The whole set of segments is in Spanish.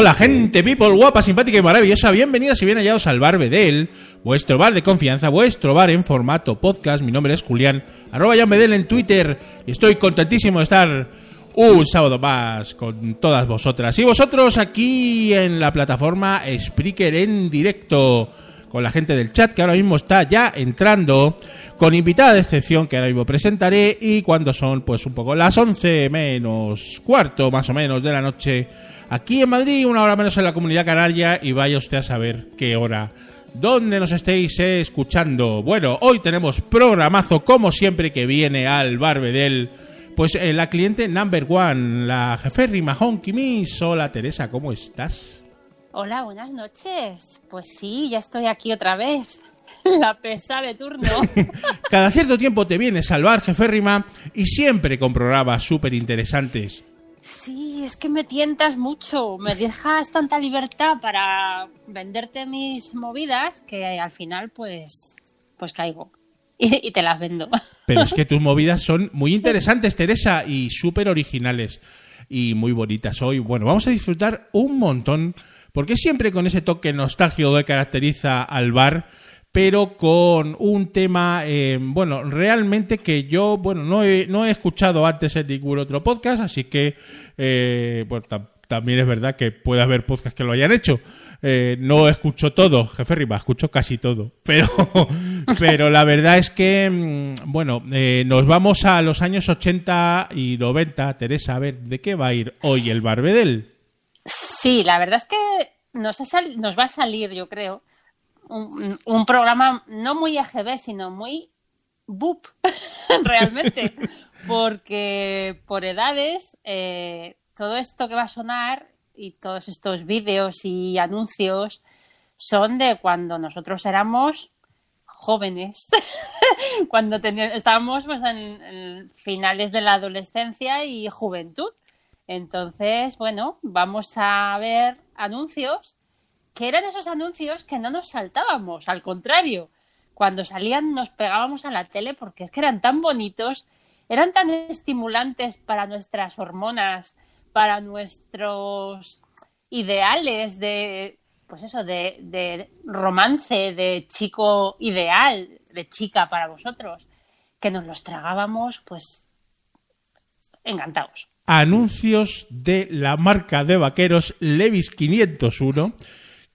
Hola, gente, people, guapa, simpática y maravillosa. Bienvenidas y bien hallados al Bar Bedel, vuestro bar de confianza, vuestro bar en formato podcast. Mi nombre es Julián, arroba Jan Bedel en Twitter. Estoy contentísimo de estar un sábado más con todas vosotras y vosotros aquí en la plataforma Spreaker en directo con la gente del chat que ahora mismo está ya entrando con invitada de excepción que ahora mismo presentaré y cuando son pues un poco las 11 menos cuarto más o menos de la noche aquí en Madrid, una hora menos en la comunidad canaria y vaya usted a saber qué hora. ¿Dónde nos estéis eh, escuchando? Bueno, hoy tenemos programazo como siempre que viene al Barbedel. Pues eh, la cliente number one, la jefe Mahón Kimis. Hola Teresa, ¿cómo estás? Hola, buenas noches. Pues sí, ya estoy aquí otra vez. La pesa de turno. Cada cierto tiempo te vienes al bar, jefe Rima, y siempre con programas súper interesantes. Sí, es que me tientas mucho. Me dejas tanta libertad para venderte mis movidas que al final, pues, pues caigo. Y, y te las vendo. Pero es que tus movidas son muy interesantes, Teresa, y súper originales y muy bonitas hoy. Bueno, vamos a disfrutar un montón, porque siempre con ese toque nostálgico que caracteriza al bar, pero con un tema, eh, bueno, realmente que yo, bueno, no he, no he escuchado antes en ningún otro podcast, así que, eh, bueno, tam- también es verdad que puede haber podcasts que lo hayan hecho. Eh, no escucho todo, jefe Rima, escucho casi todo. Pero, pero la verdad es que, mm, bueno, eh, nos vamos a los años 80 y 90. Teresa, a ver, ¿de qué va a ir hoy el Barbedel? Sí, la verdad es que nos, ha nos va a salir, yo creo, un, programa no muy EGB, sino muy BUP, realmente. Porque por edades, eh, todo esto que va a sonar y todos estos vídeos y anuncios son de cuando nosotros éramos jóvenes, cuando estábamos pues, en finales de la adolescencia y juventud. Entonces, bueno, vamos a ver anuncios que eran esos anuncios que no nos saltábamos, al contrario, cuando salían nos pegábamos a la tele porque es que eran tan bonitos, eran tan estimulantes para nuestras hormonas, para nuestros ideales de, pues eso, de, de romance, de chico ideal, de chica para vosotros, que nos los tragábamos, pues, encantados. Anuncios de la marca de vaqueros Levis 501.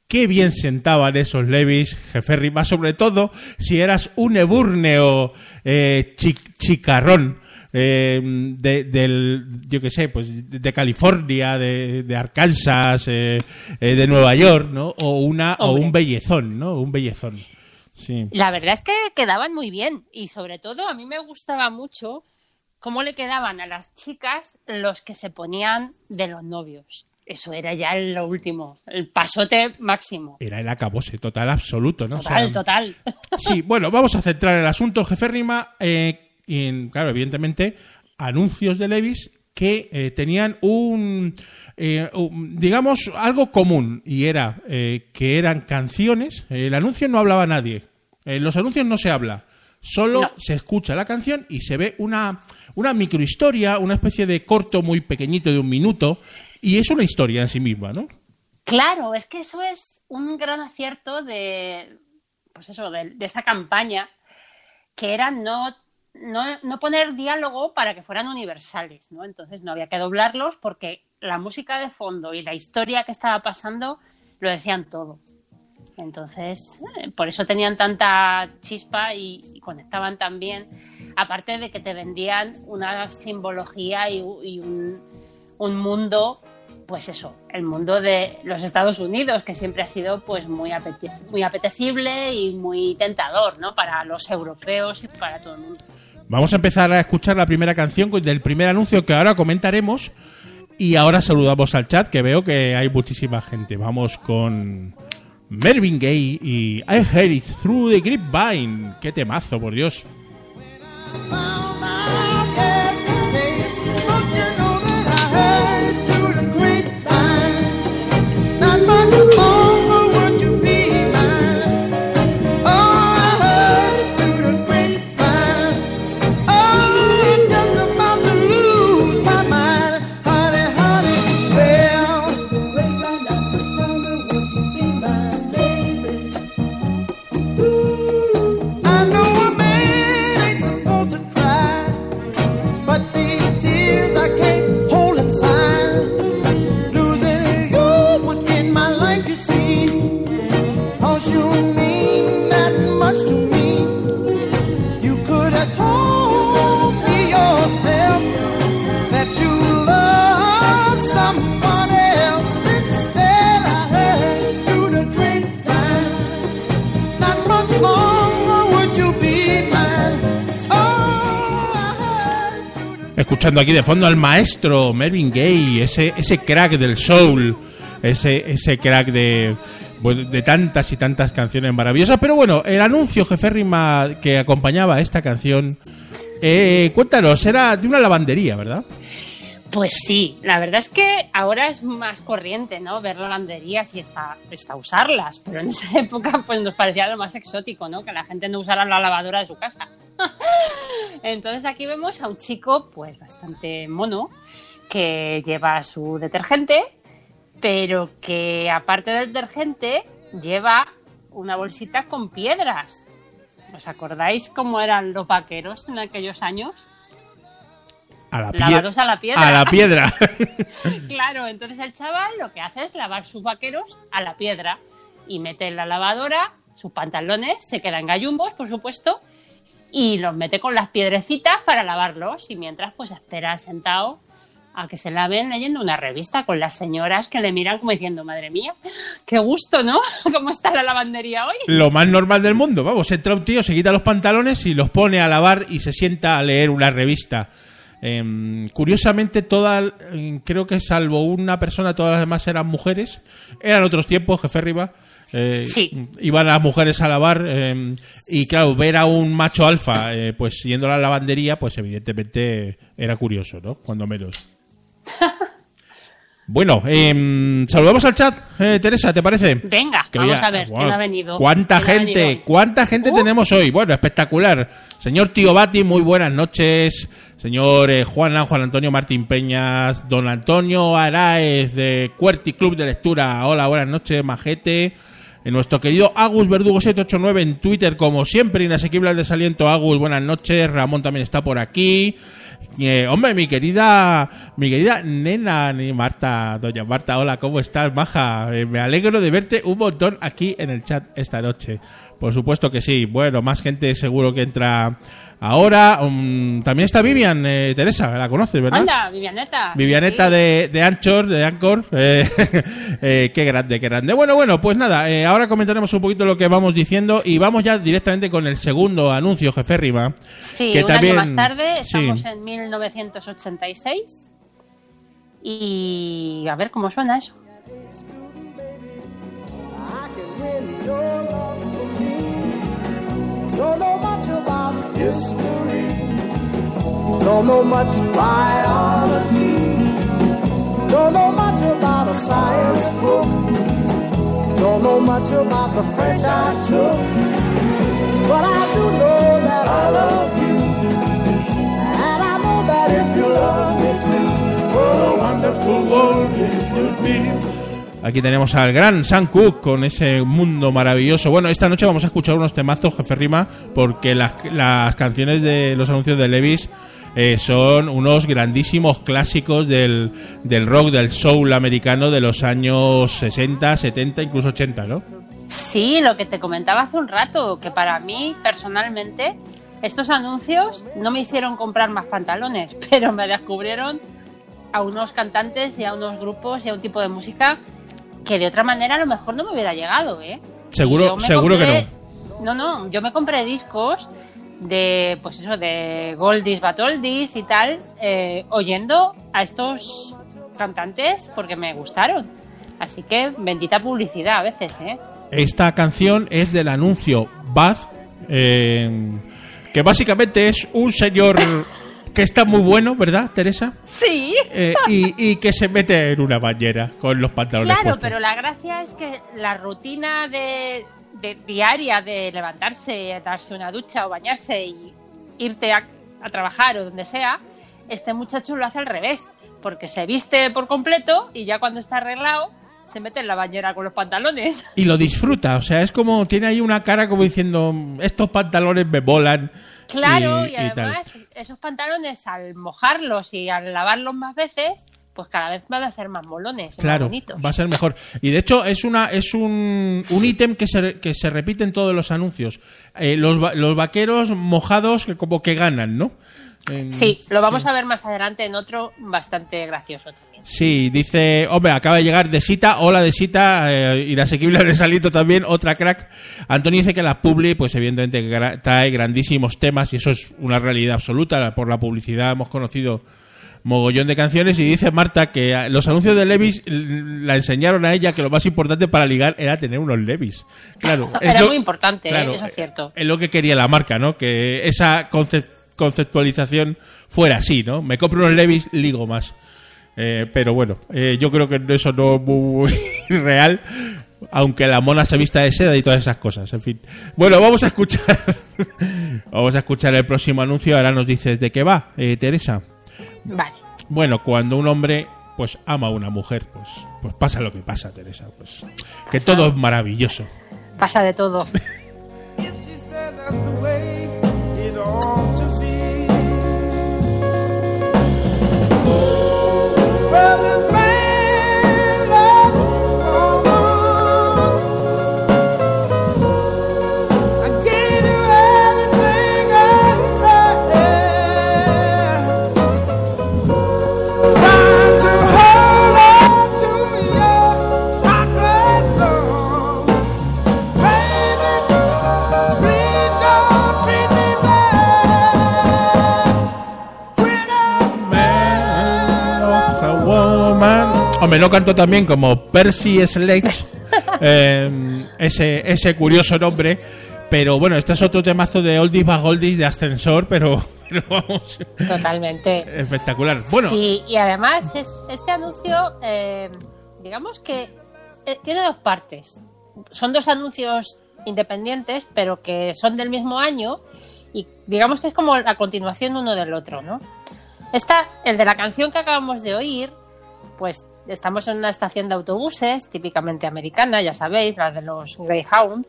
Qué bien sentaban esos Levis, jefe Rima, sobre todo si eras un eburneo eh, chi- chicarrón. eh, de, del, yo qué sé, pues de California, de, de Arkansas, eh, eh, de Nueva York, ¿no? O una, o un bellezón, ¿no? Un bellezón. Sí. La verdad es que quedaban muy bien y sobre todo a mí me gustaba mucho cómo le quedaban a las chicas los que se ponían de los novios. Eso era ya lo último, el pasote máximo. Era el acabose total absoluto, ¿no? O Total, sea, total. Sí, bueno, vamos a centrar el asunto, jefe Rima, eh, en, claro, evidentemente, anuncios de Levis que eh, tenían un, eh, un- digamos, algo común, y era que eran canciones, el anuncio no hablaba nadie, en los anuncios no se habla, solo No. se escucha la canción y se ve una, una microhistoria, una especie de corto muy pequeñito de un minuto, y es una historia en sí misma, ¿no? Claro, es que eso es un gran acierto de, pues eso, de, esa campaña, que era no no, no poner diálogo para que fueran universales, ¿no? Entonces no había que doblarlos porque la música de fondo y la historia que estaba pasando lo decían todo. Entonces, eh, por eso tenían tanta chispa y, y conectaban tan bien. Aparte de que te vendían una simbología y, y un, un mundo, pues eso, el mundo de los Estados Unidos, que siempre ha sido pues muy, apete- muy apetecible y muy tentador, ¿no? Para los europeos y para todo el mundo. Vamos a empezar a escuchar la primera canción del primer anuncio que ahora comentaremos. Y ahora saludamos al chat, que veo que hay muchísima gente. Vamos con Mervyn Gaye y I Heard It Through the Grapevine. Qué temazo, por Dios. Escuchando aquí de fondo al maestro Mervyn Gaye, ese, ese crack del soul, ese, ese crack de, bueno, de tantas y tantas canciones maravillosas. Pero bueno, el anuncio jeférrima que acompañaba a esta canción, eh, cuéntanos, era de una lavandería, ¿verdad? Pues sí, la verdad es que ahora es más corriente, ¿no? Ver lavanderías y hasta, hasta usarlas, pero en esa época pues nos parecía lo más exótico, ¿no? Que la gente no usara la lavadora de su casa. Entonces aquí vemos a un chico pues bastante mono que lleva su detergente, pero que aparte del detergente lleva una bolsita con piedras. ¿Os acordáis cómo eran los vaqueros en aquellos años? A la piedra. Lavados a la piedra. A la piedra. Claro, entonces el chaval lo que hace es lavar sus vaqueros a la piedra y mete en la lavadora sus pantalones, se quedan gallumbos, por supuesto, y los mete con las piedrecitas para lavarlos y mientras pues espera sentado a que se laven leyendo una revista con las señoras que le miran como diciendo, madre mía, qué gusto, ¿no? ¿Cómo está la lavandería hoy? Lo más normal del mundo. Vamos, entra un tío, se quita los pantalones y los pone a lavar y se sienta a leer una revista. Em, curiosamente, todas, em, creo que salvo una persona, todas las demás eran mujeres. Eran otros tiempos, jefe Riva. Eh, Sí. Iban las mujeres a lavar em, y claro, ver a un macho alfa eh, pues yendo a la lavandería, pues evidentemente era curioso, ¿no? Cuando menos. Bueno, saludamos al chat, eh, Teresa, ¿te parece? Venga, Que vamos a ver quién ha venido. ¿Cuánta ¿Quién ha gente? venido? ¿Cuánta gente Uh. tenemos hoy? Bueno, espectacular. Señor Tío Bati, muy buenas noches. Señor eh, Juan, Juan Antonio Martín Peñas, don Antonio Araez de Cuerti Club de Lectura. Hola, buenas noches, majete. Eh, nuestro querido Agus Verdugo 789 en Twitter, como siempre, inasequible al desaliento. Agus, buenas noches. Ramón también está por aquí. Eh, hombre, mi querida, mi querida nena, ni Marta, doña Marta, hola, ¿cómo estás, maja? Me alegro de verte un montón aquí en el chat esta noche. Por supuesto que sí. Bueno, más gente seguro que entra ahora. Um, también está Vivian, eh, Teresa, la conoces, ¿verdad? Anda, Vivianeta. Vivianeta Sí. de, de Anchor, de Anchor. Eh, eh, qué grande, qué grande. Bueno, bueno, pues nada, eh, ahora comentaremos un poquito lo que vamos diciendo y vamos ya directamente con el segundo anuncio, jefe Riva. Sí, que un también- año más tarde, sí. estamos en 1986. Y a ver cómo suena eso. I can win your love for me. Don't know much about history. Don't know much biology. Don't know much about a science book. Don't know much about the French I took. But I do know that I love you. And I know that if you love me too, what a wonderful world this would be. Aquí tenemos al gran Sam Cooke con ese mundo maravilloso. Bueno, esta noche vamos a escuchar unos temazos, jefe Rima, porque las, las canciones de los anuncios de Levis eh, son unos grandísimos clásicos del, del rock, del soul americano de los años 60, 70, incluso 80, ¿no? Sí, lo que te comentaba hace un rato, que para mí personalmente estos anuncios no me hicieron comprar más pantalones, pero me descubrieron a unos cantantes y a unos grupos y a un tipo de música que de otra manera a lo mejor no me hubiera llegado, ¿eh? Seguro- seguro que compré- no. No, yo me compré discos de, pues eso, de Goldies, Batoldies y tal, eh, oyendo a estos cantantes porque me gustaron. Así que bendita publicidad a veces, ¿eh? Esta canción es del anuncio Bath, eh, que básicamente es un señor que está muy bueno, ¿verdad, Teresa? Sí. Eh, y, y que se mete en una bañera con los pantalones Claro, puestos. pero la gracia es que la rutina de, de diaria de levantarse, darse una ducha o bañarse y irte a, a trabajar o donde sea, este muchacho lo hace al revés, porque se viste por completo y ya cuando está arreglado se mete en la bañera con los pantalones. Y lo disfruta, o sea, es como, tiene ahí una cara como diciendo, estos pantalones me volan. Claro, y, además esos pantalones al mojarlos y al lavarlos más veces, pues cada vez van a ser más molones, más Claro, bonitos. va a ser mejor. Y de hecho es una es un, un ítem que se, que se repite en todos los anuncios. Eh, los, los vaqueros mojados que como que ganan, ¿no? En- Sí, lo vamos a ver más adelante en otro bastante gracioso también. Sí, dice, hombre, acaba de llegar de cita, hola de cita, eh, inasequible de salito también, otra crack. Antonio dice que la Publi, pues evidentemente gra- trae grandísimos temas y eso es una realidad absoluta. Por la publicidad hemos conocido mogollón de canciones y dice Marta que eh, los anuncios de Levis la enseñaron a ella que lo más importante para ligar era tener unos Levis. Claro, es Era lo- muy importante, ¿eh? claro, eso es cierto. Es lo que quería la marca, ¿no? Que esa concep- conceptualización fuera así, ¿no? Me compro unos Levis, ligo más. Eh, pero bueno, eh, yo creo que eso no es muy real, aunque la mona se vista de seda y todas esas cosas, en fin. Bueno, vamos a escuchar, vamos a escuchar el próximo anuncio. Ahora nos dices de qué va, eh, Teresa. Vale. Bueno, cuando un hombre pues ama a una mujer, pues, pues pasa lo que pasa, Teresa. Pues que todo es maravilloso. Pasa de todo. Hombre, no canto también como Percy Sledge, eh, ese, ese curioso nombre. Pero bueno, este es otro temazo de Oldies by Goldies de ascensor, pero, pero vamos, Totalmente. espectacular. Bueno, Sí, y además es, este anuncio, eh, digamos que eh, tiene dos partes. Son dos anuncios independientes, pero que son del mismo año y digamos que es como la continuación uno del otro, ¿no? Esta, el de la canción que acabamos de oír, pues estamos en una estación de autobuses típicamente americana, ya sabéis, la de los Greyhound,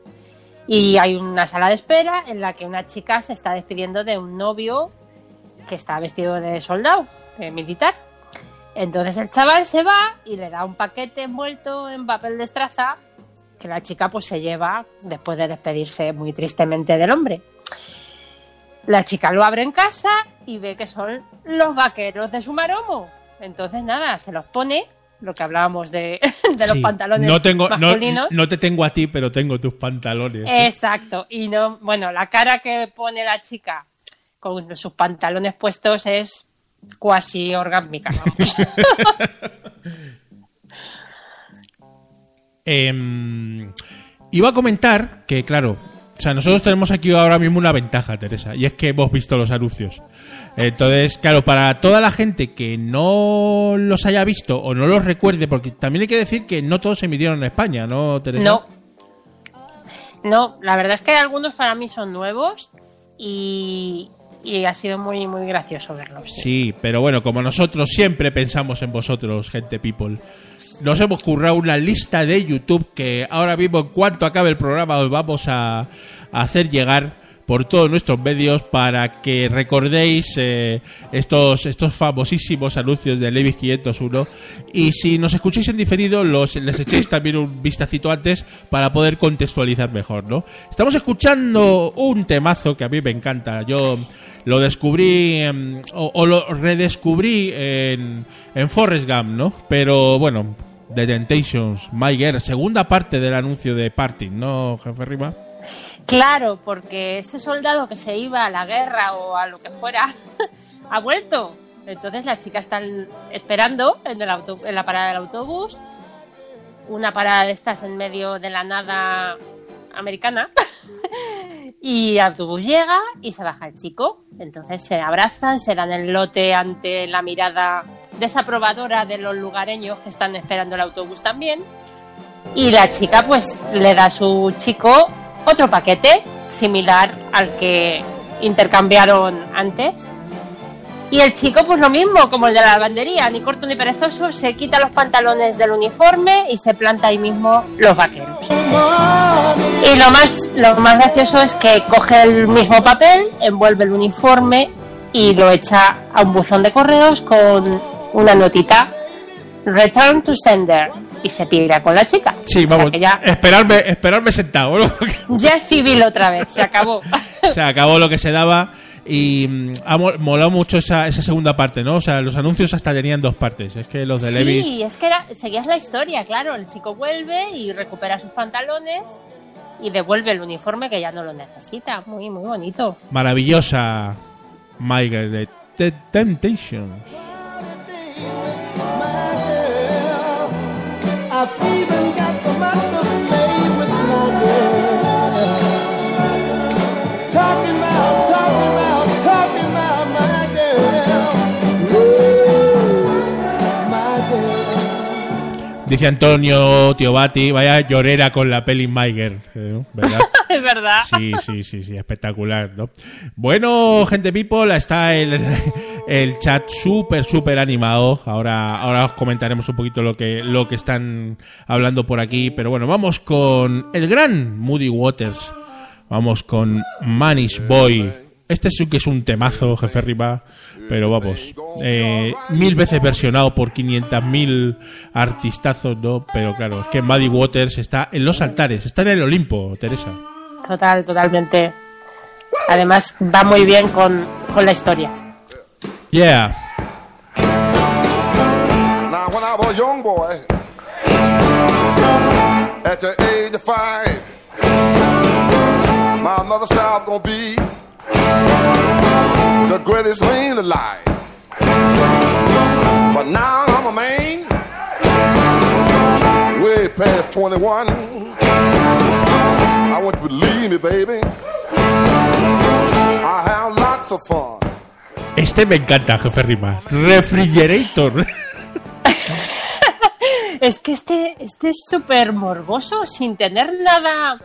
y hay una sala de espera en la que una chica se está despidiendo de un novio que está vestido de soldado, militar. Entonces el chaval se va y le da un paquete envuelto en papel de estraza que la chica pues se lleva después de despedirse muy tristemente del hombre. La chica lo abre en casa y ve que son los vaqueros de su maromo. Entonces nada, se los pone, lo que hablábamos de, de los pantalones no, tengo, no, masculinos. no te tengo a ti, pero tengo tus pantalones. Exacto. Y no, bueno, la cara que pone la chica con sus pantalones puestos es cuasi orgásmica, vamos. Em, iba a comentar que, claro, o sea, nosotros tenemos aquí ahora mismo una ventaja, Teresa, y es que hemos visto los anuncios. Entonces, claro, para toda la gente que no los haya visto o no los recuerde, porque también hay que decir que no todos se emitieron en España, ¿no, Teresa? No. No, la verdad es que algunos para mí son nuevos y, y ha sido muy, muy gracioso verlos. Sí, pero bueno, como nosotros siempre pensamos en vosotros, gente people. nos hemos currado una lista de YouTube que ahora mismo, en cuanto acabe el programa, os vamos a, a hacer llegar por todos nuestros medios para que recordéis eh, estos, estos famosísimos anuncios de Levis 501 y si nos escucháis en diferido los, les echéis también un vistacito antes para poder contextualizar mejor, ¿no? Estamos escuchando un temazo que a mí me encanta, yo lo descubrí o, lo redescubrí en, en Forrest Gump, ¿no? Pero bueno, The Temptations, My Girl, segunda parte del anuncio de Party, ¿no, jefe Rima? Claro, porque ese soldado que se iba a la guerra o a lo que fuera ha vuelto. Entonces la chica está esperando en la parada del autobús. Una parada de estas en medio de la nada americana. y el autobús llega y se baja el chico. Entonces se abrazan, se dan el lote ante la mirada desaprobadora de los lugareños que están esperando el autobús también. Y la chica pues le da a su chico otro paquete similar al que intercambiaron antes. Y el chico, pues lo mismo, como el de la lavandería, ni corto ni perezoso, se quita los pantalones del uniforme y se planta ahí mismo los vaqueros. Y lo más, lo más gracioso es que coge el mismo papel, envuelve el uniforme y lo echa a un buzón de correos con una notita. Return to sender. Y se pira con la chica. Sí, O sea vamos, ya, esperarme, esperarme sentado, ¿no? ya es civil otra vez, se acabó. se acabó lo que se daba y mm, ha mo- molado mucho esa, esa segunda parte, ¿no? O sea, los anuncios hasta tenían dos partes. Es que los de Levis... Sí, es que era, seguías la historia, claro. El chico vuelve y recupera sus pantalones y devuelve el uniforme que ya no lo necesita. Muy, muy bonito. Maravillosa Michael de The Temptation. Dice Antonio Tiobati, vaya llorera con la peli Michael, ¿eh? ¿verdad? Es verdad. Sí, sí, sí, sí, espectacular, ¿no? Bueno, gente people, está el, el chat súper, súper animado. Ahora, ahora os comentaremos un poquito lo que, lo que están hablando por aquí. Pero bueno, vamos con el gran Moody Waters. Vamos con Manish Boy. Este sí que es un temazo, jefe Riva. Pero vamos, eh, mil veces versionado por 500.000 artistazos, ¿no? Pero claro, es que Muddy Waters está en los altares, está en el Olimpo, Teresa. Total, totalmente. Además, va muy bien con, con la historia. Yeah. Now, when I was a young boy, at the age of five, my mother said I was gonna be the greatest man alive. But now I'm a man, way past 21. I want you to believe me, baby. I have lots of fun. Este me encanta, jefe Rima. Refrigerator. Es que este, este es súper morboso, sin tener nada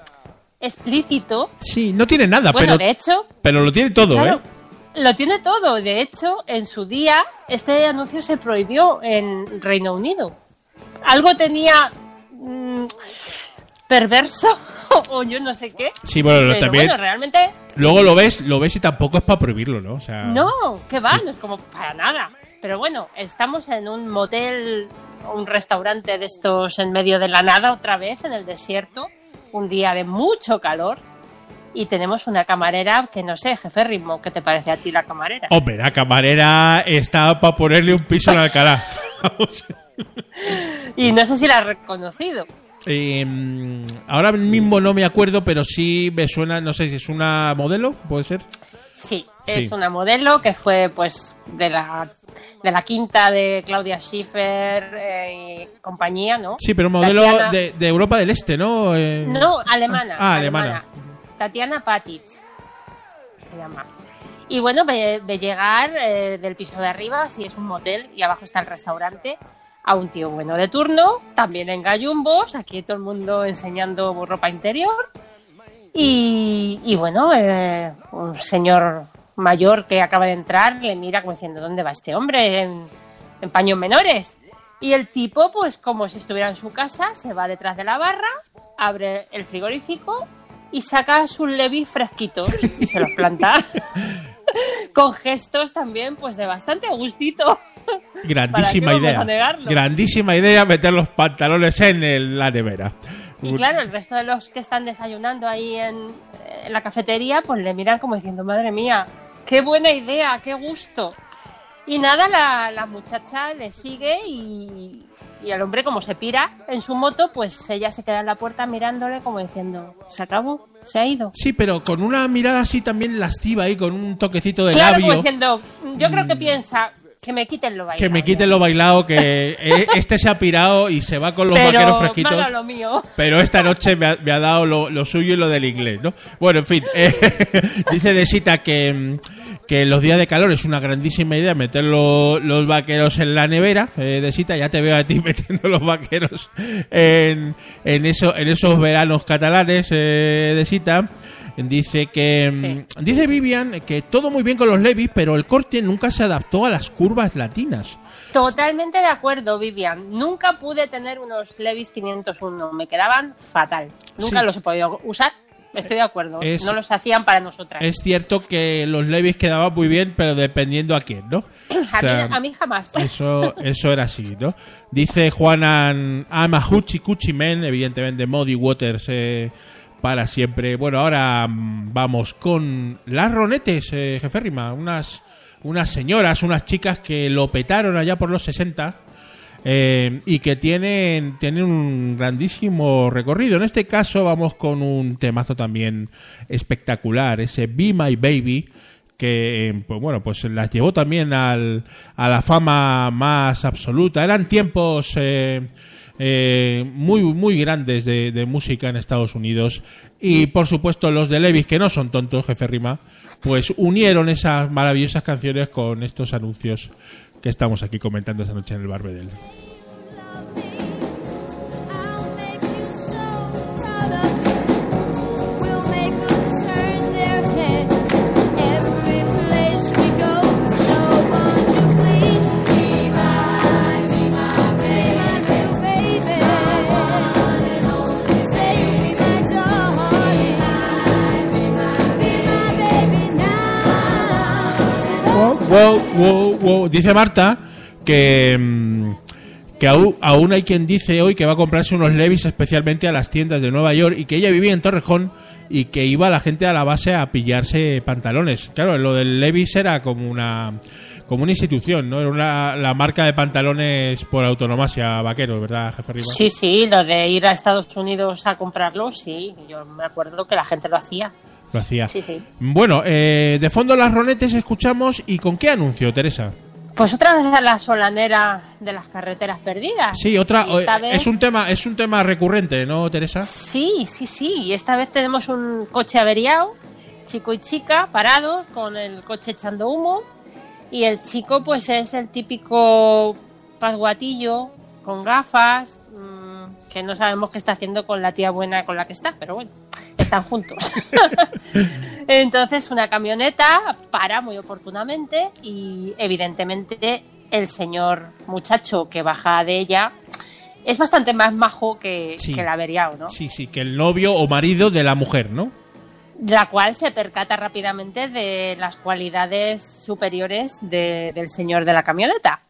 explícito. Sí, no tiene nada, Bueno, pero, de hecho, pero lo tiene todo, Claro, ¿eh? lo tiene todo. De hecho, en su día, este anuncio se prohibió en Reino Unido. Algo tenía mm, perverso o yo no sé qué. Sí, bueno, Pero también. bueno, realmente Luego lo ves, lo ves y tampoco es para prohibirlo, ¿no? O sea, no, que va, no es como para nada. Pero bueno, estamos en un motel un restaurante de estos en medio de la nada, otra vez en el desierto, un día de mucho calor. Y tenemos una camarera que no sé, jefe ritmo, ¿qué te parece a ti la camarera? Hombre, la camarera está para ponerle un piso en Alcalá. Y no sé si la has reconocido. Eh, mm, ahora mismo no me acuerdo, pero sí me suena, no sé si es una modelo, puede ser. Sí, Sí. es una modelo que fue pues de la, de la quinta de Claudia Schiffer eh, y compañía, ¿no? Sí, pero modelo Tatiana- de, de Europa del Este, ¿no? Eh, No, alemana. Ah, alemana. Tatiana Patic se llama. Y bueno, ve, ve llegar eh, del piso de arriba, si es un motel, y abajo está el restaurante, a un tío bueno de turno, también en gallumbos, aquí todo el mundo enseñando ropa interior. Y, bueno, eh, un señor mayor que acaba de entrar le mira como diciendo, ¿dónde va este hombre? En, en paños menores. Y el tipo, pues como si estuviera en su casa, se va detrás de la barra, abre el frigorífico y saca sus levis fresquitos y se los planta. Con gestos también, pues de bastante gustito. Grandísima ¿Para qué vamos idea. a negarlo? Grandísima idea meter los pantalones en el- la nevera. Y claro, el resto de los que están desayunando ahí en, en la cafetería, pues le miran como diciendo, madre mía, qué buena idea, qué gusto. Y nada, la, la muchacha le sigue y, y el hombre como se pira en su moto, pues ella se queda en la puerta mirándole como diciendo, se acabó, se ha ido. Sí, pero con una mirada así también lasciva ahí, con un toquecito de claro, como labio. diciendo, yo creo que piensa que me quiten lo bailado. Que me quiten lo bailado, que eh, este se ha pirado y se va con los Pero vaqueros fresquitos. dado lo mío. Pero esta noche me ha, me ha dado lo, lo suyo y lo del inglés, ¿no? Bueno, en fin, eh, dice Desita que, que los días de calor es una grandísima idea meter lo- los vaqueros en la nevera. Eh, Desita, ya te veo a ti metiendo los vaqueros en, en, eso, en esos veranos catalanes, eh, Desita. Dice que mm, dice Vivian que todo muy bien con los Levis, pero el corte nunca se adaptó a las curvas latinas. Totalmente de acuerdo, Vivian. Nunca pude tener unos Levis 501. Me quedaban fatal. Nunca Sí. los he podido usar. Estoy de acuerdo. Es- no los hacían para nosotras. Es cierto que los Levis quedaban muy bien, pero dependiendo a quién, ¿no? a, O sea, mí, a mí jamás. Eso, eso era así, ¿no? Dice Juanan Amahuchi Cuchi Men, evidentemente Muddy Waters eh, para siempre. Bueno, ahora mm, vamos con las ronetes, eh, jefe Rima, unas, unas señoras, unas chicas que lo petaron allá por los 60 eh, y que tienen, tienen un grandísimo recorrido. En este caso vamos con un temazo también espectacular, ese Be My Baby, que eh, pues bueno, pues las llevó también al, a la fama más absoluta. Eran tiempos eh, eh, muy, muy grandes de, de música en Estados Unidos. Y por supuesto los de Levis, que no son tontos, jefe Rima, pues unieron esas maravillosas canciones con estos anuncios que estamos aquí comentando esta noche en el Barbedel. Wow, wow, wow. Dice Marta que, mm, que aún, hay quien dice hoy que va a comprarse unos Levis especialmente a las tiendas de Nueva York y que ella vivía en Torrejón y que iba la gente a la base a pillarse pantalones. Claro, lo del Levis era como una como una institución, ¿no? Era una- la marca de pantalones por autonomasia vaqueros, ¿verdad, jefe Rima? Sí, sí, lo de ir a Estados Unidos a comprarlos, sí. Yo me acuerdo que la gente lo hacía. Lo hacía. Sí, sí. Bueno, eh, de fondo las ronetes escuchamos y ¿con qué anuncio, Teresa? Pues otra vez a la solanera de las carreteras perdidas. Sí, otra eh, vez- es un tema es un tema recurrente, ¿no, Teresa? Sí, sí, sí. Y esta vez tenemos un coche averiado, chico y chica, parados, con el coche echando humo. Y el chico, pues es el típico pasguatillo, con gafas, mm, que no sabemos qué está haciendo con la tía buena con la que está, pero bueno, están juntos. Entonces, una camioneta para muy oportunamente y, evidentemente, el señor muchacho que baja de ella es bastante más majo que, Sí. que el averiado, ¿no? Sí, sí, que el novio o marido de la mujer, ¿no? la cual se percata rápidamente de las cualidades superiores de- del señor de la camioneta.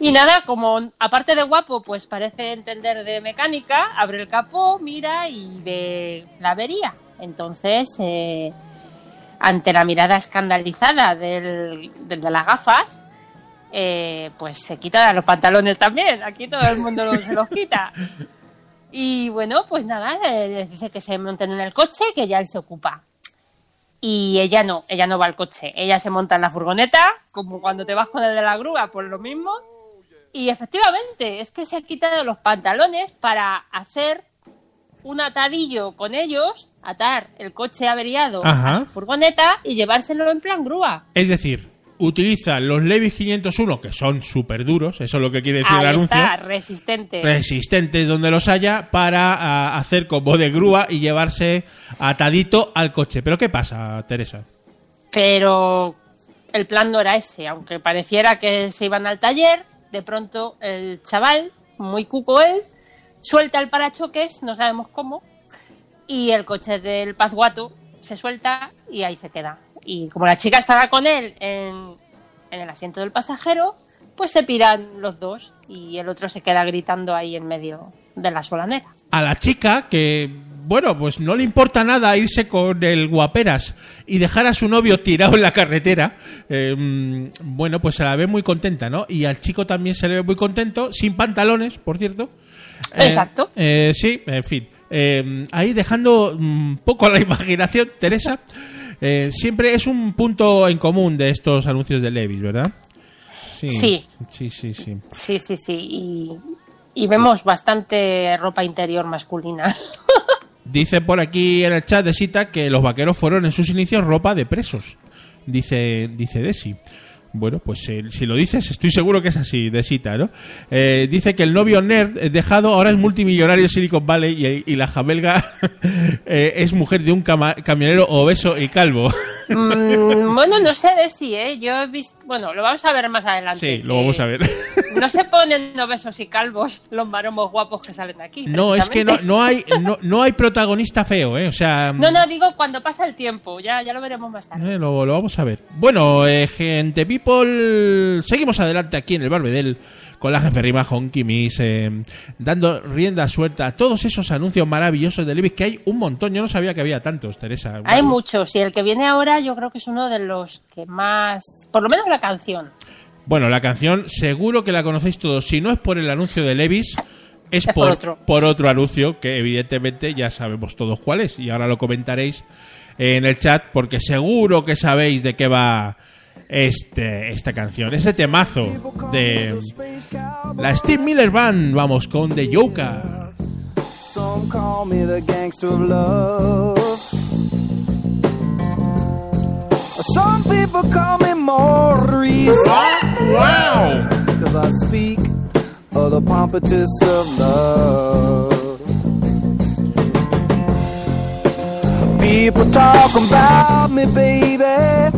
Y nada, como aparte de guapo, pues parece entender de mecánica, abre el capó, mira y ve la avería. Entonces, eh, ante la mirada escandalizada del, de las gafas, eh, pues se quita los pantalones también. Aquí todo el mundo se los quita. Y bueno, pues nada, eh, les dice que se monten en el coche, que ya él se ocupa. Y ella no, ella no va al coche. Ella se monta en la furgoneta, como cuando te vas con el de la grúa, por lo mismo. Y efectivamente, es que se ha quitado los pantalones para hacer un atadillo con ellos, atar el coche averiado Ajá. a su furgoneta y llevárselo en plan grúa. Es decir, utiliza los Levis 501, que son súper duros, eso es lo que quiere decir el Ahí anuncio, está, resistente. resistentes donde los haya, para ah, hacer como de grúa y llevarse atadito al coche. Pero ¿qué pasa, Teresa? pero el plan no era ese, aunque pareciera que se iban al taller, de pronto el chaval, muy cuco él, suelta el parachoques, no sabemos cómo, y el coche del Pazguato se suelta y ahí se queda. Y como la chica estaba con él en, en el asiento del pasajero, pues se piran los dos y el otro se queda gritando ahí en medio de la solanera. A la chica que, bueno, pues no le importa nada irse con el guaperas y dejar a su novio tirado en la carretera, eh, mm, bueno, pues se la ve muy contenta, ¿no? Y al chico también se le ve muy contento, sin pantalones, por cierto. Eh, Exacto. eh, sí, en fin. Eh, ahí dejando un poco a la imaginación, Teresa. eh, siempre es un punto en común de estos anuncios de Levis, ¿verdad? Sí. Sí, sí, sí. Sí, sí, sí. Y, y vemos bastante ropa interior masculina. Dice por aquí en el chat de Sita que los vaqueros fueron en sus inicios ropa de presos. Dice, dice Desi. Bueno, pues eh, si lo dices, estoy seguro que es así, de Sita, ¿no? Eh, dice que el novio nerd dejado ahora es multimillonario Silicon Valley y, y la jamelga eh, es mujer de un cama- camionero obeso y calvo. Mm, bueno, no sé de si, ¿eh? Yo he visto... Bueno, lo vamos a ver más adelante. Sí, lo vamos a ver. No se ponen obesos y calvos los maromos guapos que salen aquí. No, es que no, hay, no, no hay protagonista feo, ¿eh? O sea... No, no, digo cuando pasa el tiempo. Ya, ya lo veremos más tarde. Eh, lo, lo vamos a ver. Bueno, gente people, seguimos adelante aquí en el Barbedel con la jefe Rima Honky Miss, eh, dando rienda suelta a todos esos anuncios maravillosos de Levis, que hay un montón. Yo no sabía que había tantos, Teresa. Hay muchos y el que viene ahora yo creo que es uno de los que más... Por lo menos la canción. Bueno, la canción seguro que la conocéis todos. Si no es por el anuncio de Levis, es, Es por otro. por otro anuncio que evidentemente ya sabemos todos cuál es. Y ahora lo comentaréis en el chat porque seguro que sabéis de qué va este, esta canción. Ese temazo de la Steve Miller Band. Vamos con The Joker. Some call me the gangster of love. Some people call me Maurice. ¡Wow! Cause I speak of the pompatus of love. People talk about me, baby.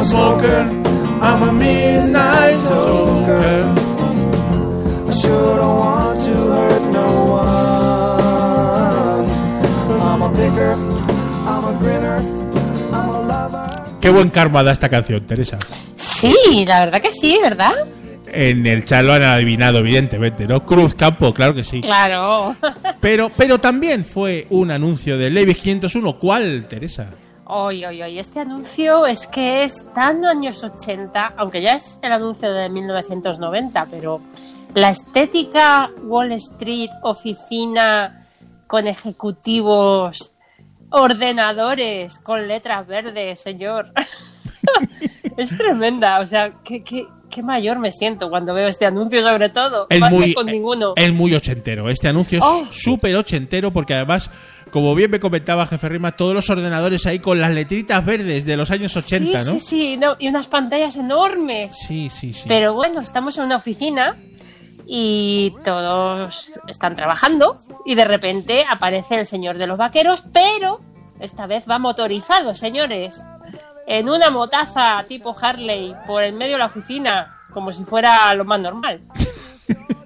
a smoker, I'm a midnight toker. I sure don't want to hurt no one. I'm a picker, I'm a grinner, I'm a lover. Qué buen karma da esta canción, Teresa. Sí, la verdad que sí, ¿verdad? En el chat lo han adivinado, evidentemente, ¿no? Cruz Campo, claro que sí. Claro. Pero, pero también fue un anuncio de Levis 501. ¿Cuál, Teresa? Oye, oye, oye, este anuncio es que es tan años 80, aunque ya es el anuncio de 1990, pero la estética Wall Street, oficina con ejecutivos, ordenadores con letras verdes, señor. es tremenda, o sea, qué, qué, qué mayor me siento cuando veo este anuncio, sobre todo. Es Más muy, que con ninguno. es muy ochentero. Este anuncio es Oh. súper ochentero porque además, como bien me comentaba Jefe Rima, todos los ordenadores ahí con las letritas verdes de los años 80, sí, ¿no? sí, sí, no, y unas pantallas enormes. Sí, sí, sí. Pero bueno, estamos en una oficina y todos están trabajando y de repente aparece el señor de los vaqueros, pero esta vez va motorizado, señores, en una motaza tipo Harley por el medio de la oficina, como si fuera lo más normal.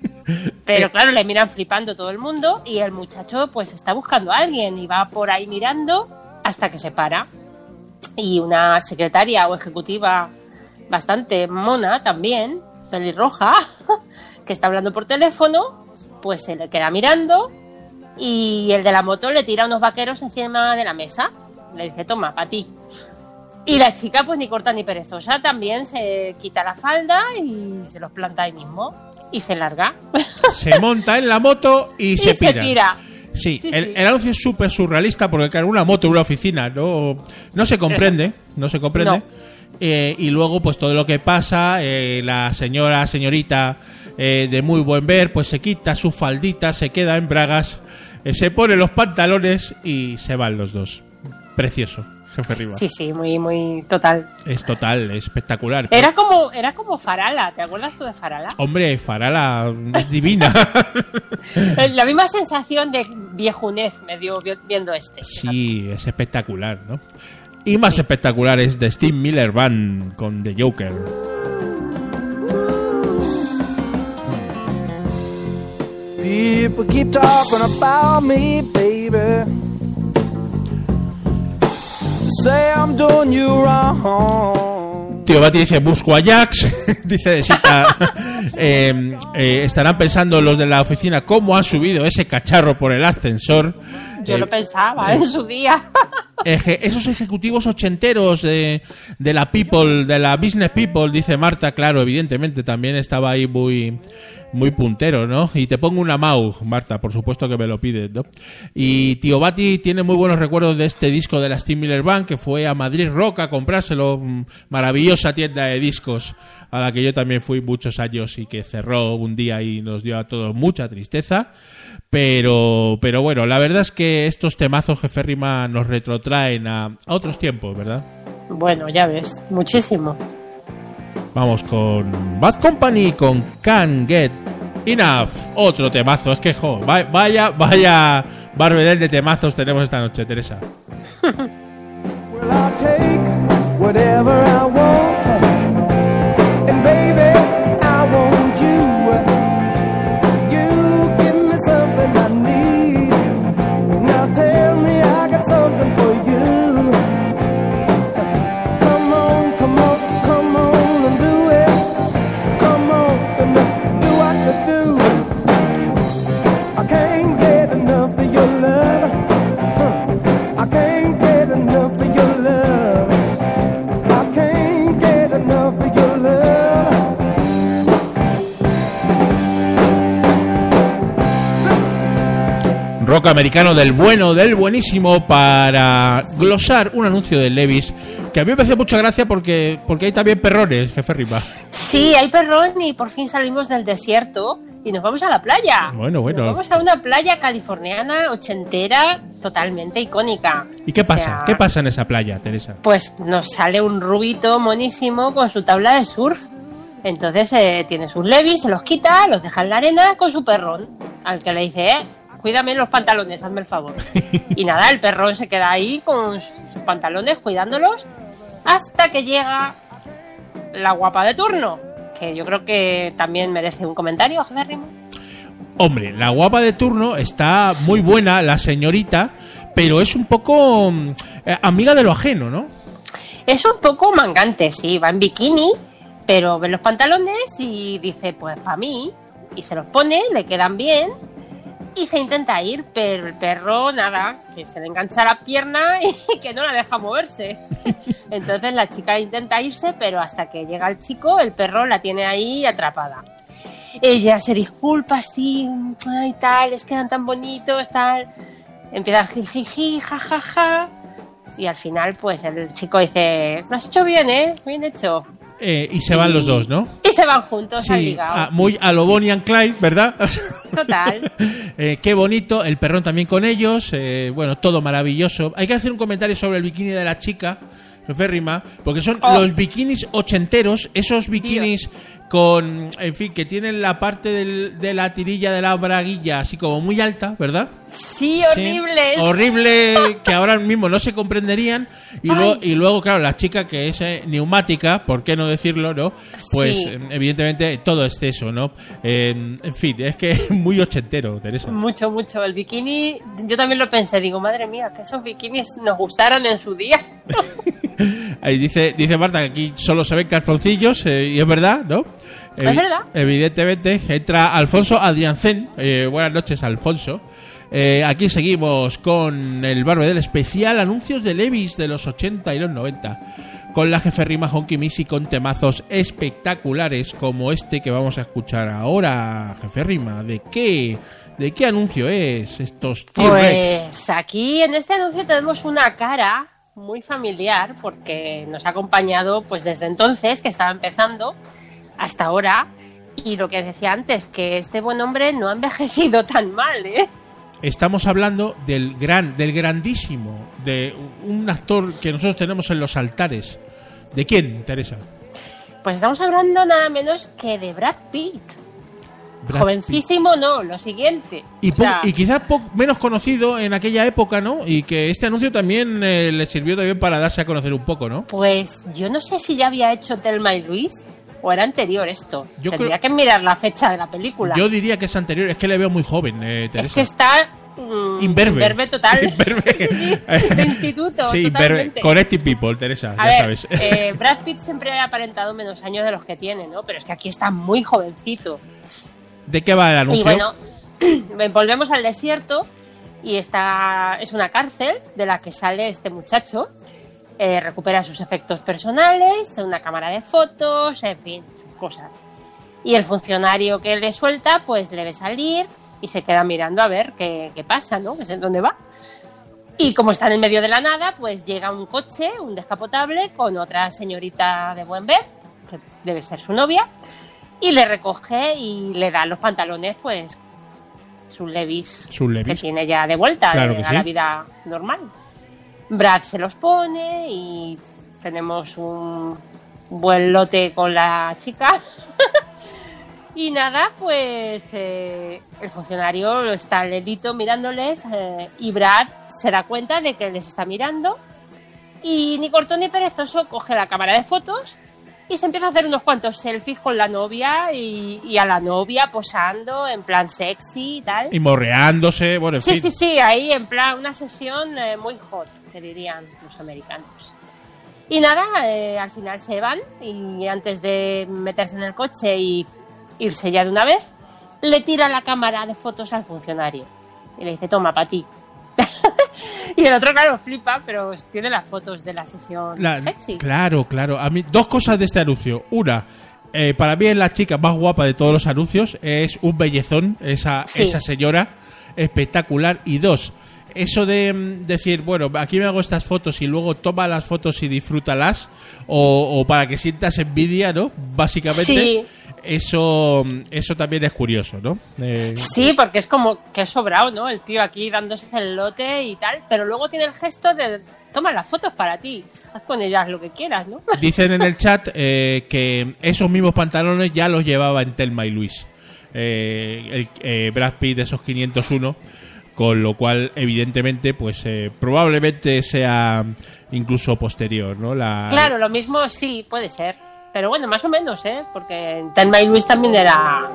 Pero claro, le miran flipando todo el mundo y el muchacho pues está buscando a alguien y va por ahí mirando hasta que se para. Y una secretaria o ejecutiva bastante mona también, pelirroja, que está hablando por teléfono, pues se le queda mirando y el de la moto le tira unos vaqueros encima de la mesa. Le dice, toma, para ti. Y la chica, pues ni corta ni perezosa, también se quita la falda y se los planta ahí mismo. Y se larga. Se monta en la moto y, y se se pira. pira. Sí, Sí, el, sí. el anuncio es súper surrealista porque claro, una moto en una oficina no, no se comprende, no se comprende. No. Eh, y luego, pues todo lo que pasa, eh, la señora, señorita eh, de muy buen ver, pues se quita su faldita, se queda en bragas, se pone los pantalones y se van los dos. Precioso, jefe Riva. Sí, sí, muy, muy total. Es total, espectacular. Era como, era como Farala, ¿te acuerdas tú de Farala? Hombre, Farala es divina. La misma sensación de viejunez me dio vi- viendo este. sí, es espectacular, ¿no? Y más espectacular es The Steve Miller Band con The Joker. People keep talking about me, baby. Tío Bati dice, busco a Jax. dice Sita, eh, eh, estarán pensando los de la oficina cómo han subido ese cacharro por el ascensor. Yo Eh, lo pensaba en su día. eje- esos ejecutivos ochenteros de, de la People, de la Business People, dice Marta, claro, evidentemente también estaba ahí muy, muy puntero, ¿no? Y te pongo una Mau, Marta, por supuesto que me lo pides, ¿no? Y Tío Bati tiene muy buenos recuerdos de este disco de la Steve Miller Band, que fue a Madrid Rock a comprárselo, mm, maravillosa tienda de discos, a la que yo también fui muchos años y que cerró un día y nos dio a todos mucha tristeza. Pero, pero bueno, la verdad es que estos temazos Jefe nos retrotraen a, a otros tiempos, ¿verdad? Bueno, ya ves, muchísimo. Vamos con Bad Company, con Can't Get Enough. Otro temazo, es que, jo, va- vaya, vaya barbedel de temazos tenemos esta noche, Teresa. Well, Rock americano del bueno, del buenísimo, para glosar un anuncio de Levis que a mí me parece mucha gracia porque, porque hay también perrones, Jefe Rima. Sí, hay perrón y por fin salimos del desierto y nos vamos a la playa. Bueno, bueno. Nos vamos a una playa californiana ochentera totalmente icónica. ¿Y qué O pasa? sea, ¿Qué pasa en esa playa, Teresa? Pues nos sale un rubito monísimo con su tabla de surf. Entonces eh, tiene sus levis, se los quita, los deja en la arena con su perrón, al que le dice, eh, cuídame los pantalones, hazme el favor. y nada, el perrón se queda ahí con sus pantalones, cuidándolos, hasta que llega la guapa de turno, que yo creo que también merece un comentario, Jerrimo. Hombre, la guapa de turno está muy buena, la señorita, pero es un poco mm, eh, amiga de lo ajeno, ¿no? Es un poco mangante, sí, va en bikini, pero ve los pantalones y dice, pues para mí, y se los pone, le quedan bien, y se intenta ir, pero el perro, nada, que se le engancha la pierna y que no la deja moverse. Entonces la chica intenta irse, pero hasta que llega el chico, el perro la tiene ahí atrapada. Ella se disculpa así, ay tal, es que eran tan bonitos, tal. Empieza jijiji, jajaja. Y al final, pues el chico dice, lo has hecho bien, ¿eh? Bien hecho. Eh, y se van los dos, ¿no? Y se van juntos Sí, ligado. ah, muy a lo Bonnie and Clyde, ¿verdad? Total. Eh, qué bonito, el perrón también con ellos, eh, bueno, todo maravilloso. Hay que hacer un comentario sobre el bikini de la chica, Férrima, porque son Oh. los bikinis ochenteros, esos bikinis con, en fin, que tienen la parte del- de la tirilla de la braguilla así como muy alta, ¿verdad? Sí, Sí. horrible. Horrible, que ahora mismo no se comprenderían. Y, luego, y luego, claro, la chica que es eh, neumática, ¿por qué no decirlo, no? Pues, Sí. eh, evidentemente, todo exceso, ¿no? Eh, en fin, es que es muy ochentero, Teresa. Mucho, mucho. El bikini, yo también lo pensé. Digo, madre mía, que esos bikinis nos gustaron en su día. Ahí dice, dice Marta que aquí solo se ven calzoncillos, eh, y es verdad, ¿no? Es verdad. Evidentemente, entra Alfonso Adriancén. Eh, buenas noches, Alfonso. Eh, aquí seguimos con el barbe del especial anuncios de Levis de los 80 y los 90. Con la jefe rima Honky Missy con temazos espectaculares como este que vamos a escuchar ahora, jefe rima. ¿De qué? ¿De qué anuncio es estos T-Rex? Pues aquí en este anuncio tenemos una cara muy familiar porque nos ha acompañado pues desde entonces, que estaba empezando, hasta ahora. Y lo que decía antes, que este buen hombre no ha envejecido tan mal, ¿eh? Estamos hablando del gran, del grandísimo, de un actor que nosotros tenemos en los altares. ¿De quién, Teresa? Pues estamos hablando nada menos que de Brad Pitt. Brad Jovencísimo no, lo siguiente. Y, O sea, y quizás menos conocido en aquella época, ¿no? Y que este anuncio también eh, le sirvió también para darse a conocer un poco, ¿no? Pues yo no sé si ya había hecho Telma y Luis o era anterior esto. Yo Tendría creo- que mirar la fecha de la película. Yo diría que es anterior, es que le veo muy joven, eh, Teresa. es que está mm, Imberbe. total. Imberbe. Sí, sí, de instituto. Sí, imberbe. Connecting People, Teresa, A ya ver, sabes. eh, Brad Pitt siempre ha aparentado menos años de los que tiene, ¿no? Pero es que aquí está muy jovencito. ¿De qué va el anuncio? Y bueno, volvemos al desierto y está, es una cárcel de la que sale este muchacho. eh, recupera sus efectos personales, una cámara de fotos, en fin, sus cosas. Y el funcionario que le suelta, pues le ve salir y se queda mirando a ver qué, qué pasa, ¿no? Que sé dónde va. Y como está en el medio de la nada, pues llega un coche, un descapotable, con otra señorita de buen ver, que debe ser su novia, y le recoge y le da los pantalones, pues, sus levis, Sus Levi's. que tiene ya de vuelta Claro eh, a sí. la vida normal. Brad se los pone y tenemos un buen lote con la chica. y nada, pues eh, el funcionario está al delito mirándoles eh, y Brad se da cuenta de que les está mirando y ni corto ni perezoso coge la cámara de fotos y se empieza a hacer unos cuantos selfies con la novia y, y a la novia posando en plan sexy y tal. Y morreándose, bueno, en Sí, fin. sí, sí, ahí en plan una sesión eh, muy hot, que dirían los americanos. Y nada, eh, al final se van y antes de meterse en el coche y irse ya de una vez, le tira la cámara de fotos al funcionario y le dice, toma, para ti. y el otro, claro, flipa, pero tiene las fotos de la sesión La- sexy. Claro, claro. A mí, dos cosas de este anuncio. Una, eh, para mí es la chica más guapa de todos los anuncios. Es un bellezón, esa, Sí. esa señora. Espectacular. Y dos, eso de mm, decir, bueno, aquí me hago estas fotos y luego toma las fotos y disfrútalas. O, o para que sientas envidia, ¿no? Básicamente. Sí. Eso, eso también es curioso, ¿no? Eh, Sí, porque es como que es sobrado, ¿no? El tío aquí dándose el lote y tal, pero luego tiene el gesto de toma las fotos para ti, haz con ellas lo que quieras, ¿no? Dicen en el chat eh, que esos mismos pantalones ya los llevaba en Telma y Luis. Eh, el, eh, Brad Pitt de esos 501. Con lo cual, evidentemente, pues eh, probablemente sea incluso posterior, ¿no? La, Claro, lo mismo sí, puede ser. Pero bueno, más o menos, ¿eh? Porque Telma y Luis también era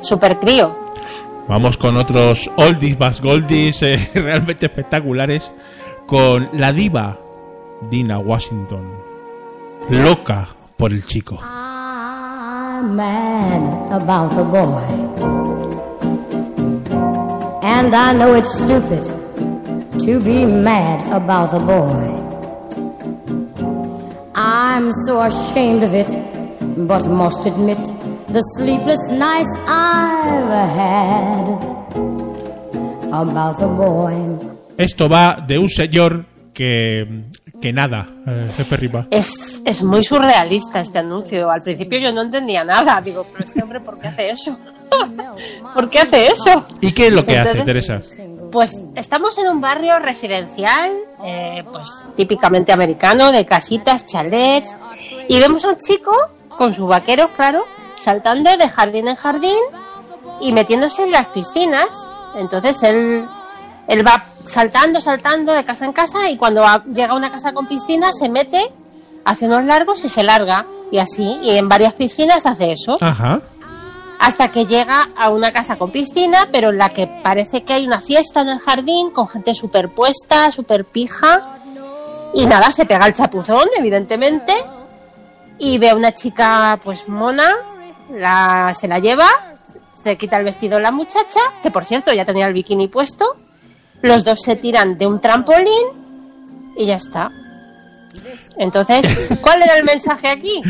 súper crío. Vamos con otros oldies más goldies eh, realmente espectaculares. Con la diva Dina Washington. Loca por el chico. I'm mad about the boy. And I know it's stupid to be mad about the boy. I'm so ashamed of it, but must admit the sleepless nights I've had about the boy. Esto va de un señor que, que nada, eh, jefe Ripa. Es, es muy surrealista este anuncio. Al principio yo no entendía nada. Digo, pero este hombre, ¿por qué hace eso? ¿Por qué hace eso? ¿Y qué es lo que hace, Entonces- Teresa? Pues estamos en un barrio residencial, eh, pues típicamente americano, de casitas, chalets, y vemos a un chico con sus vaqueros, claro, saltando de jardín en jardín y metiéndose en las piscinas. Entonces él, él va saltando, saltando de casa en casa y cuando llega a una casa con piscina se mete, hace unos largos y se larga. Y así, y en varias piscinas hace eso Ajá. Hasta que llega a una casa con piscina, pero en la que parece que hay una fiesta en el jardín con gente superpuesta, super pija. Y nada, se pega el chapuzón, evidentemente, y ve a una chica pues mona, la, se la lleva, se quita el vestido la muchacha, que por cierto ya tenía el bikini puesto, los dos se tiran de un trampolín y ya está. Entonces, ¿cuál era el mensaje aquí?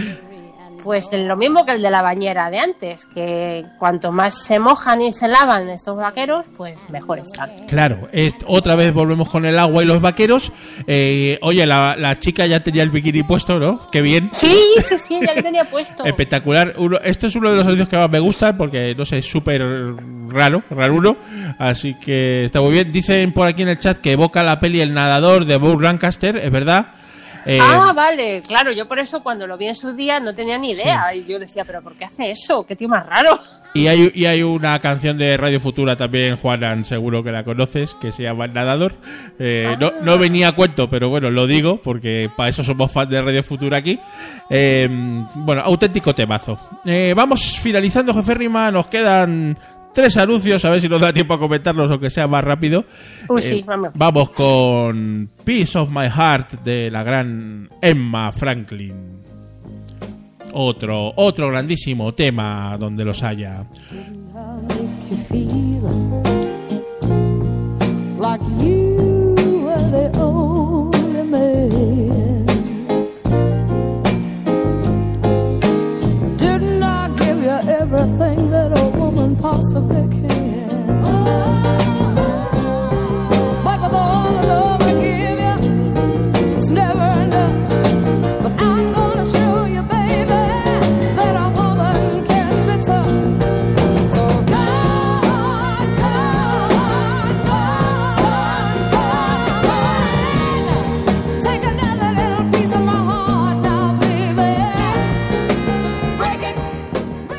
Pues lo mismo que el de la bañera de antes, que cuanto más se mojan y se lavan estos vaqueros, pues mejor están. Claro, es- otra vez volvemos con el agua y los vaqueros. Eh, oye, la, la chica ya tenía el bikini puesto, ¿no? Qué bien. Sí, sí, sí, ya lo tenía puesto. Espectacular. Uno, este es uno de los anuncios que más me gustan porque, no sé, es súper raro, raruno. Así que está muy bien. Dicen por aquí en el chat que evoca la peli El nadador de Burr Lancaster, es verdad. Eh, Ah, vale, claro, yo por eso cuando lo vi en su día no tenía ni idea. Y yo decía, ¿pero por qué hace eso? ¿Qué tío más raro? y, hay, y hay una canción de Radio Futura también, Juanan, seguro que la conoces, que se llama El nadador. Eh, no, no venía a cuento, pero bueno, lo digo porque para eso somos fans de Radio Futura aquí. Eh, bueno, auténtico temazo. Vamos finalizando, jefe Rima. Nos quedan tres anuncios, a ver si nos da tiempo a comentarlos, aunque sea más rápido. Uy, sí, Eh, vamos. Vamos con Peace of My Heart de la gran Emma Franklin. Otro, otro grandísimo tema donde los haya. everything possibly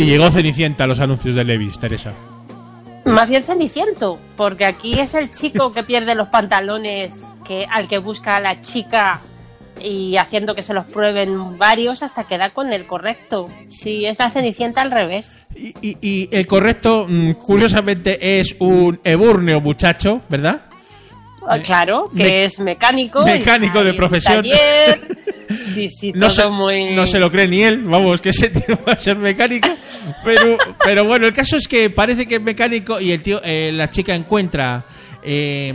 Y llegó Cenicienta a los anuncios de Levis, Teresa. Más bien ceniciento, porque aquí es el chico que pierde los pantalones que, al que busca a la chica y haciendo que se los prueben varios hasta que da con el correcto. Si es la cenicienta al revés. Y, y- y el correcto, mm, curiosamente, es un eburneo muchacho, ¿verdad? Ah, Claro, que es mecánico. mecánico de profesión. taller. Sí, sí, No todo se, muy... no se lo cree ni él, vamos, que ese tío va a ser mecánico. Pero, pero bueno, el caso es que parece que es mecánico y el tío, eh, la chica encuentra eh,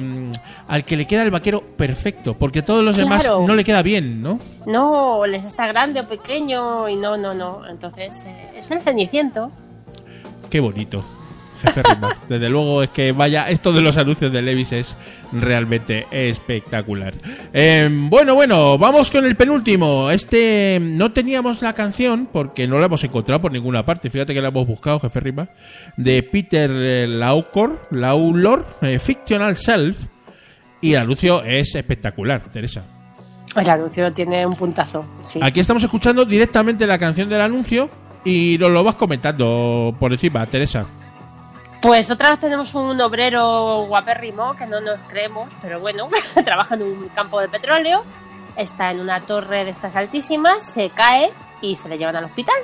al que le queda el vaquero perfecto, porque todos los demás no le queda bien, ¿no? No, les está grande o pequeño y no, no, no. Entonces, eh, es el ceniciento. Qué bonito. Jefe Rima. Desde luego es que vaya, esto de los anuncios de Levis es realmente espectacular. Eh, bueno, bueno, vamos con el penúltimo. Este no teníamos la canción porque no la hemos encontrado por ninguna parte. Fíjate que la hemos buscado, jefe Rima. De Peter eh, Laukor, Laulor, eh, Fictional Self. Y el anuncio es espectacular, Teresa. El anuncio tiene un puntazo. Sí. Aquí estamos escuchando directamente la canción del anuncio y nos lo vas comentando por encima, Teresa. Pues otra vez tenemos un obrero guapérrimo que no nos creemos, pero bueno, trabaja en un campo de petróleo, está en una torre de estas altísimas, se cae y se le llevan al hospital.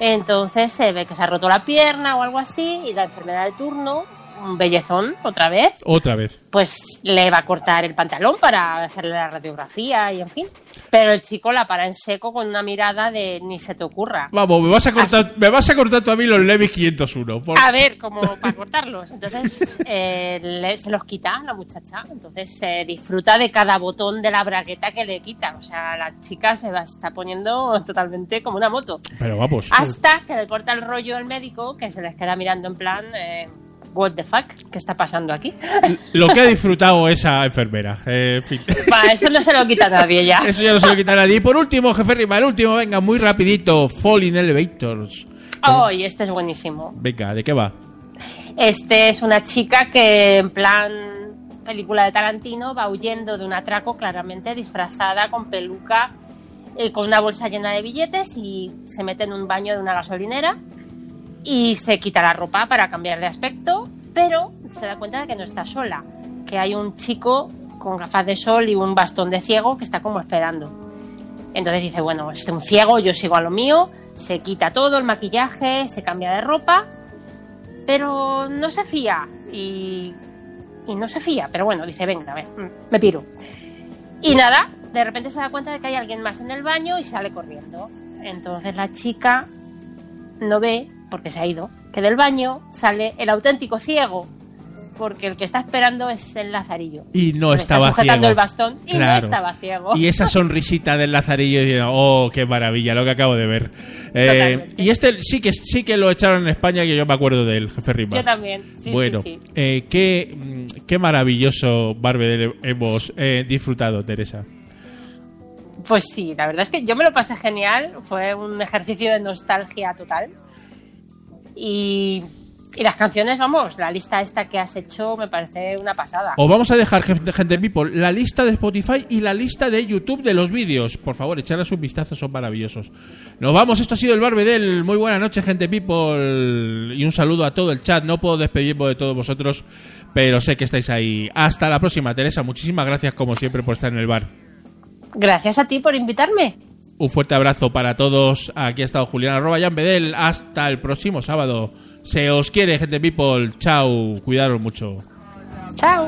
Entonces se ve que se ha roto la pierna o algo así y la enfermedad de turno, un bellezón otra vez, Otra vez. pues le va a cortar el pantalón para hacerle la radiografía y en fin. Pero el chico la para en seco con una mirada de ni se te ocurra. Vamos, me vas a cortar, me vas a cortar tú a mí los Levis 501. por- A ver, como para cortarlos. Entonces eh, le- se los quita la muchacha. Entonces se disfruta de cada botón de la bragueta que le quita. O sea, la chica se va, está poniendo totalmente como una moto. Pero vamos. Hasta que le corta el rollo el médico que se les queda mirando en plan, eh, what the fuck, ¿qué está pasando aquí? Lo que ha disfrutado esa enfermera. Eh, en fin. Para eso no se lo quita nadie ya. Eso ya no se lo quita nadie. Y por último, jefe Rima, el último, venga, muy rapidito. Falling Elevators. Oh, y este es buenísimo. Venga, ¿de qué va? Este es una chica que en plan película de Tarantino va huyendo de un atraco claramente disfrazada con peluca eh, con una bolsa llena de billetes y se mete en un baño de una gasolinera y se quita la ropa para cambiar de aspecto, pero se da cuenta de que no está sola, que hay un chico con gafas de sol y un bastón de ciego que está como esperando. Entonces dice, bueno, es un ciego, yo sigo a lo mío, se quita todo el maquillaje, se cambia de ropa pero no se fía y, y no se fía, pero bueno, dice, venga, a ver, mm, me piro. Y nada, de repente se da cuenta de que hay alguien más en el baño y sale corriendo. Entonces la chica no ve, porque se ha ido, que del baño sale el auténtico ciego. porque el que está esperando es el Lazarillo. Y no Le estaba está sujetando ciego. el bastón y Claro. no estaba ciego. Y esa sonrisita del Lazarillo diciendo, oh, qué maravilla, lo que acabo de ver. Eh, y este sí que sí que lo echaron en España, que yo me acuerdo del jefe Rimas. Yo también, sí, bueno, sí, sí. eh, qué, qué maravilloso Barbedel hemos eh, disfrutado, Teresa. Pues sí, la verdad es que yo me lo pasé genial. Fue un ejercicio de nostalgia total. Y, y las canciones, vamos, la lista esta que has hecho me parece una pasada. Os vamos a dejar, gente, gente people, la lista de Spotify y la lista de YouTube de los vídeos. Por favor, echarles un vistazo, son maravillosos. Nos vamos, esto ha sido el Barbedel. Muy buena noche, gente people. Y un saludo a todo el chat. No puedo despedirme de todos vosotros, pero sé que estáis ahí. Hasta la próxima, Teresa. Muchísimas gracias, como siempre, por estar en el bar. Gracias a ti por invitarme un fuerte abrazo para todos. Aquí ha estado Julián arroba Jan Hasta el próximo sábado. Se os quiere, gente people. Chao. Cuidaros mucho. Chao.